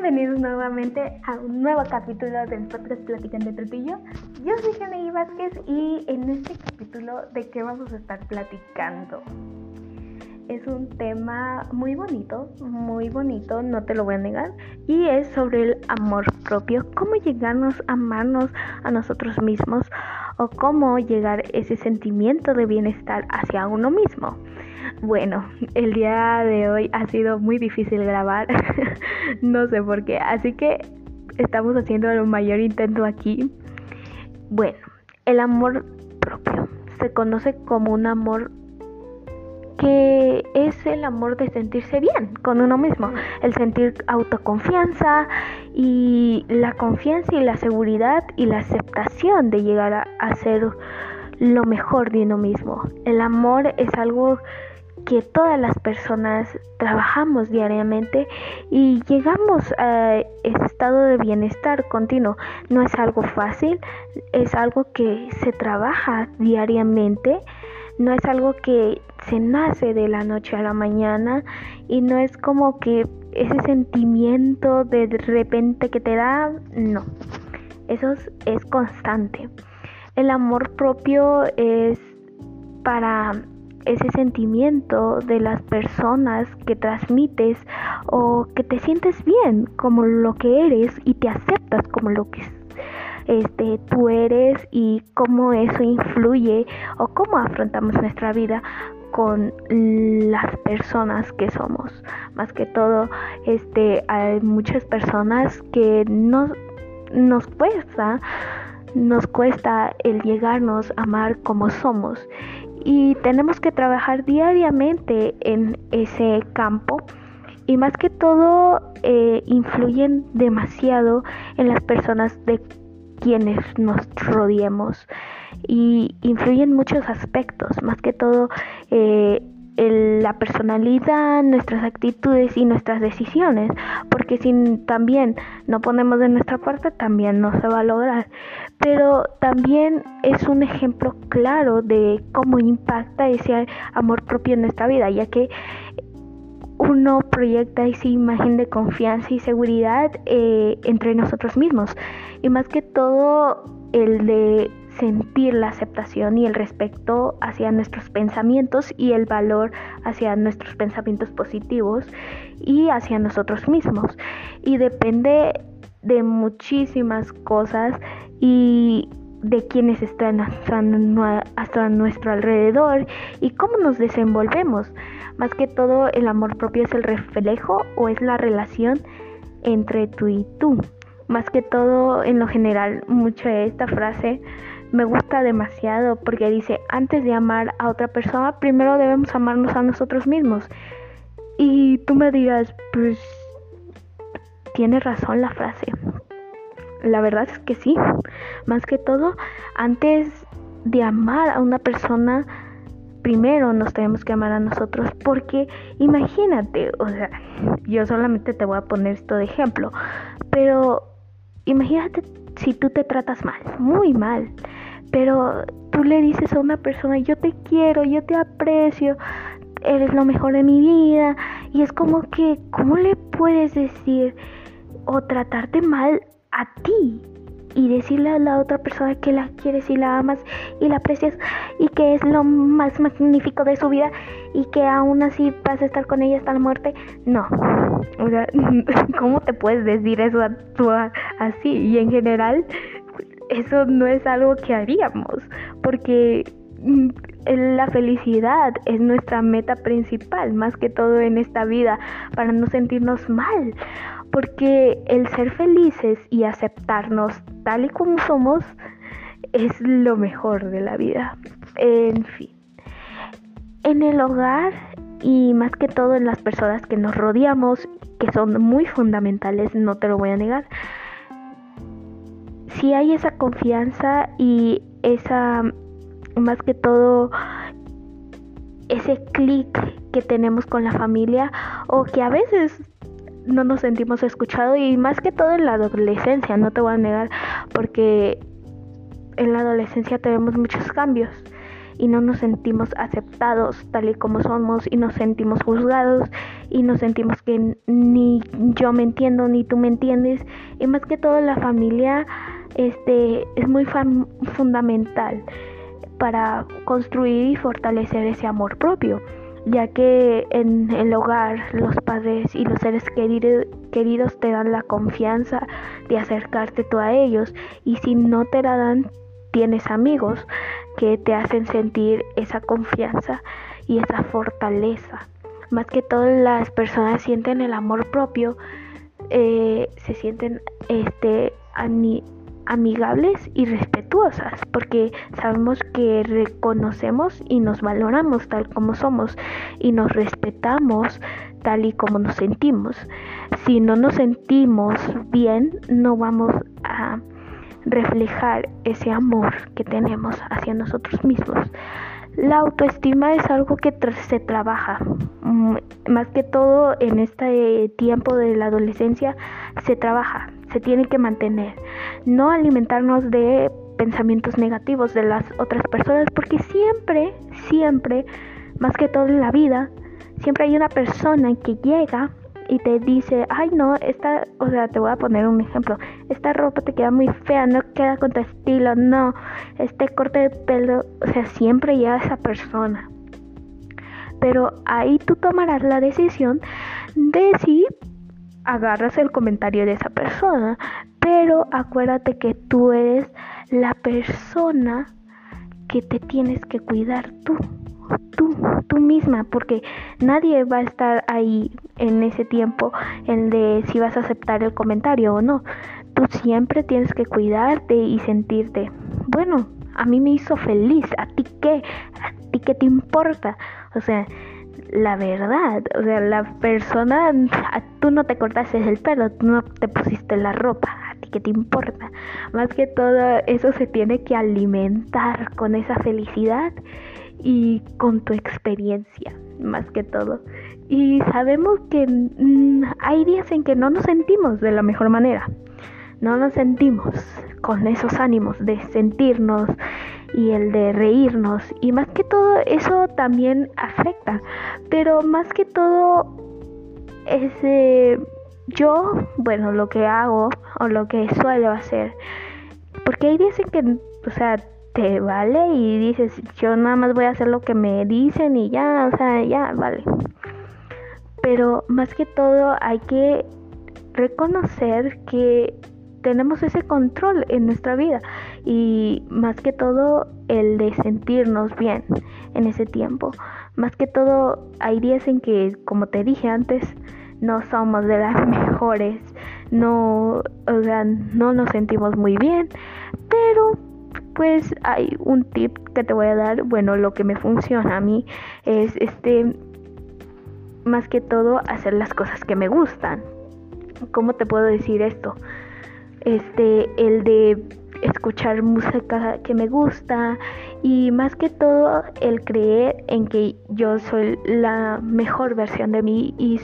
Bienvenidos nuevamente a un nuevo capítulo del podcast Platicando entre tú yo. Soy Janey Vázquez y en este capítulo de qué vamos a estar platicando. Es un tema muy bonito, muy bonito, no te lo voy a negar, y es sobre el amor propio, cómo llegarnos a amarnos a nosotros mismos o cómo llegar ese sentimiento de bienestar hacia uno mismo. Bueno, el día de hoy ha sido muy difícil grabar, no sé por qué, así que estamos haciendo el mayor intento aquí. Bueno, el amor propio se conoce como un amor que es el amor de sentirse bien con uno mismo, el sentir autoconfianza y la confianza y la seguridad y la aceptación de llegar a, a ser lo mejor de uno mismo. El amor es algo que todas las personas trabajamos diariamente y llegamos a ese estado de bienestar continuo. No es algo fácil, es algo que se trabaja diariamente, no es algo que se nace de la noche a la mañana y no es como que ese sentimiento de repente que te da, no, eso es, es constante. El amor propio es para ese sentimiento de las personas que transmites o que te sientes bien como lo que eres y te aceptas como lo que este, tú eres y cómo eso influye o cómo afrontamos nuestra vida con las personas que somos. Más que todo, este, hay muchas personas que nos, nos cuesta, nos cuesta el llegarnos a amar como somos y tenemos que trabajar diariamente en ese campo. Y más que todo eh, influyen demasiado en las personas de quienes nos rodeemos. Y influyen muchos aspectos, más que todo eh, la personalidad, nuestras actitudes y nuestras decisiones, porque si también no ponemos de nuestra parte, también no se va a lograr. Pero también es un ejemplo claro de cómo impacta ese amor propio en nuestra vida, ya que uno proyecta esa imagen de confianza y seguridad eh, entre nosotros mismos. Y más que todo, el de sentir la aceptación y el respeto hacia nuestros pensamientos y el valor hacia nuestros pensamientos positivos y hacia nosotros mismos. Y depende de muchísimas cosas y de quienes están hasta, nuestro alrededor y cómo nos desenvolvemos. Más que todo, el amor propio es el reflejo o es la relación entre tú y tú. Más que todo, en lo general, mucho de esta frase me gusta demasiado porque dice, antes de amar a otra persona, primero debemos amarnos a nosotros mismos. Y tú me dirás, pues tiene razón la frase. La verdad es que sí. Más que todo, antes de amar a una persona, primero nos tenemos que amar a nosotros. Porque imagínate, o sea, yo solamente te voy a poner esto de ejemplo. Pero imagínate si tú te tratas mal, muy mal pero tú le dices a una persona, yo te quiero, yo te aprecio, eres lo mejor de mi vida. Y es como que, ¿cómo le puedes decir o tratarte mal a ti? Y decirle a la otra persona que la quieres y la amas y la aprecias y que es lo más magnífico de su vida y que aún así vas a estar con ella hasta la muerte. No. O sea, ¿cómo te puedes decir eso a tú así? Y en general, eso no es algo que haríamos, porque mm, la felicidad es nuestra meta principal, más que todo en esta vida, para no sentirnos mal, porque el ser felices y aceptarnos tal y como somos es lo mejor de la vida. En fin, en el hogar y más que todo en las personas que nos rodeamos, que son muy fundamentales, no te lo voy a negar, si hay esa confianza y esa, más que todo, ese clic que tenemos con la familia o que a veces no nos sentimos escuchados y más que todo en la adolescencia, no te voy a negar, porque en la adolescencia tenemos muchos cambios y no nos sentimos aceptados tal y como somos y nos sentimos juzgados y nos sentimos que ni yo me entiendo ni tú me entiendes y más que todo la familia este es muy fundamental para construir y fortalecer ese amor propio ya que en el hogar los padres y los seres queridos te dan la confianza de acercarte tú a ellos y si no te la dan tienes amigos que te hacen sentir esa confianza y esa fortaleza. Más que todas las personas sienten el amor propio, eh, se sienten este, amigables y respetuosas, porque sabemos que reconocemos y nos valoramos tal como somos y nos respetamos tal y como nos sentimos. Si no nos sentimos bien, no vamos a reflejar ese amor que tenemos hacia nosotros mismos. La autoestima es algo que se trabaja, mm, más que todo en este tiempo de la adolescencia se trabaja, se tiene que mantener, no alimentarnos de pensamientos negativos de las otras personas, porque siempre, siempre, más que todo en la vida, siempre hay una persona que llega y te dice, ay no, esta, o sea, te voy a poner un ejemplo, esta ropa te queda muy fea, no queda con tu estilo, no, este corte de pelo, o sea, siempre llega esa persona. Pero ahí tú tomarás la decisión de si agarras el comentario de esa persona, pero acuérdate que tú eres la persona que te tienes que cuidar tú tú, tú misma, porque nadie va a estar ahí en ese tiempo en de si vas a aceptar el comentario o no. Tú siempre tienes que cuidarte y sentirte, bueno, a mí me hizo feliz, ¿a ti qué? ¿A ti qué te importa? O sea, la verdad, o sea, la persona, tú no te cortaste el pelo, tú no te pusiste la ropa, a ti qué te importa. Más que todo eso se tiene que alimentar con esa felicidad y con tu experiencia, más que todo. Y sabemos que mm, hay días en que no nos sentimos de la mejor manera. No nos sentimos con esos ánimos de sentirnos y el de reírnos. Y más que todo eso también afecta. Pero más que todo es yo, bueno, lo que hago o lo que suelo hacer. Porque hay días en que, o sea, vale y dices, yo nada más voy a hacer lo que me dicen y ya, o sea, ya, vale. Pero más que todo hay que reconocer que tenemos ese control en nuestra vida y más que todo el de sentirnos bien en ese tiempo. Más que todo hay días en que, como te dije antes, no somos de las mejores, no, o sea, no nos sentimos muy bien, pero pues hay un tip que te voy a dar. Bueno, lo que me funciona a mí es este, más que todo, hacer las cosas que me gustan. ¿Cómo te puedo decir esto? Este, el de escuchar música que me gusta y más que todo el creer en que yo soy la mejor versión de mí y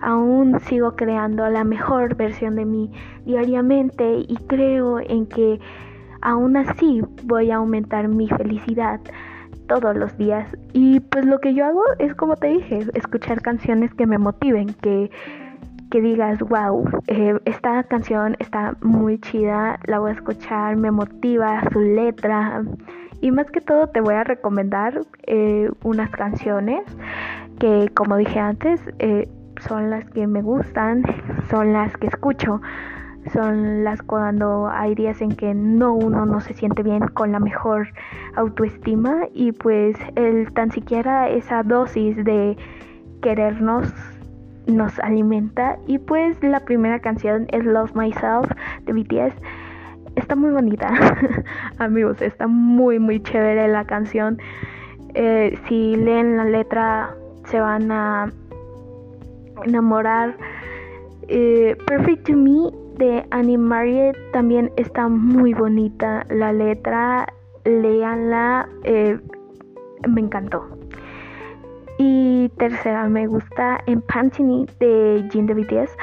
aún sigo creando la mejor versión de mí diariamente y creo en que aún así voy a aumentar mi felicidad todos los días. Y pues lo que yo hago es como te dije, escuchar canciones que me motiven, que, que digas, wow, eh, esta canción está muy chida, la voy a escuchar, me motiva su letra. Y más que todo te voy a recomendar eh, unas canciones que como dije antes, eh, son las que me gustan, son las que escucho son las cuando hay días en que no uno no se siente bien con la mejor autoestima y pues el tan siquiera esa dosis de querernos nos alimenta. Y pues la primera canción es Love Myself de BTS está muy bonita amigos está muy muy chévere la canción. Eh, si leen la letra se van a enamorar. Eh, Perfect to Me de Annie Marie también está muy bonita. La letra, léanla, eh, me encantó. Y tercera, me gusta en Pantini de Jin de BTS.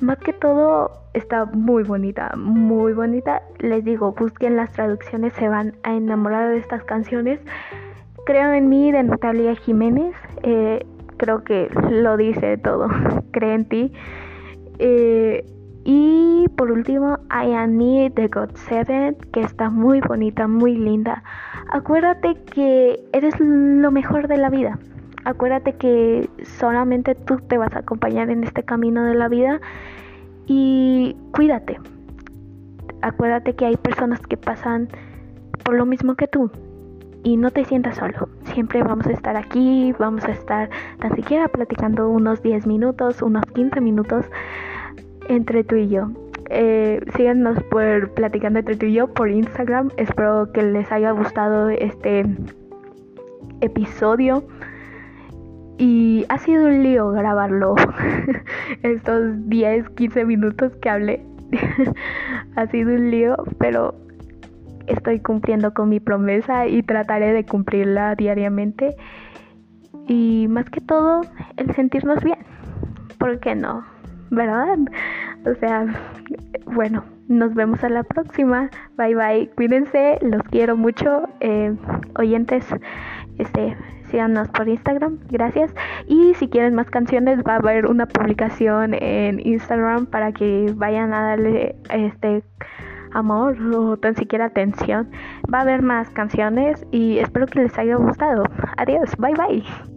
Más que todo, está muy bonita, muy bonita. Les digo, busquen las traducciones, se van a enamorar de estas canciones. Creo en mí de Natalia Jiménez. Eh, creo que lo dice todo. Cree en ti. Eh, y por último, I Am Me de God Seven, que está muy bonita, muy linda. Acuérdate que eres lo mejor de la vida. Acuérdate que solamente tú te vas a acompañar en este camino de la vida y cuídate. Acuérdate que hay personas que pasan por lo mismo que tú y no te sientas solo. Siempre vamos a estar aquí, vamos a estar tan siquiera platicando unos 10 minutos, unos 15 minutos entre tú y yo. Eh, por platicando entre tú y yo por Instagram. Espero que les haya gustado este episodio. Y ha sido un lío grabarlo. Estos 10, 15 minutos que hablé. ha sido un lío, pero estoy cumpliendo con mi promesa y trataré de cumplirla diariamente. Y más que todo, el sentirnos bien. ¿Por qué no? ¿Verdad? O sea, bueno, nos vemos a la próxima. Bye bye. Cuídense, los quiero mucho. Eh, oyentes, este, síganos por Instagram. Gracias. Y si quieren más canciones, va a haber una publicación en Instagram para que vayan a darle este amor o tan siquiera atención. Va a haber más canciones y espero que les haya gustado. Adiós. Bye bye.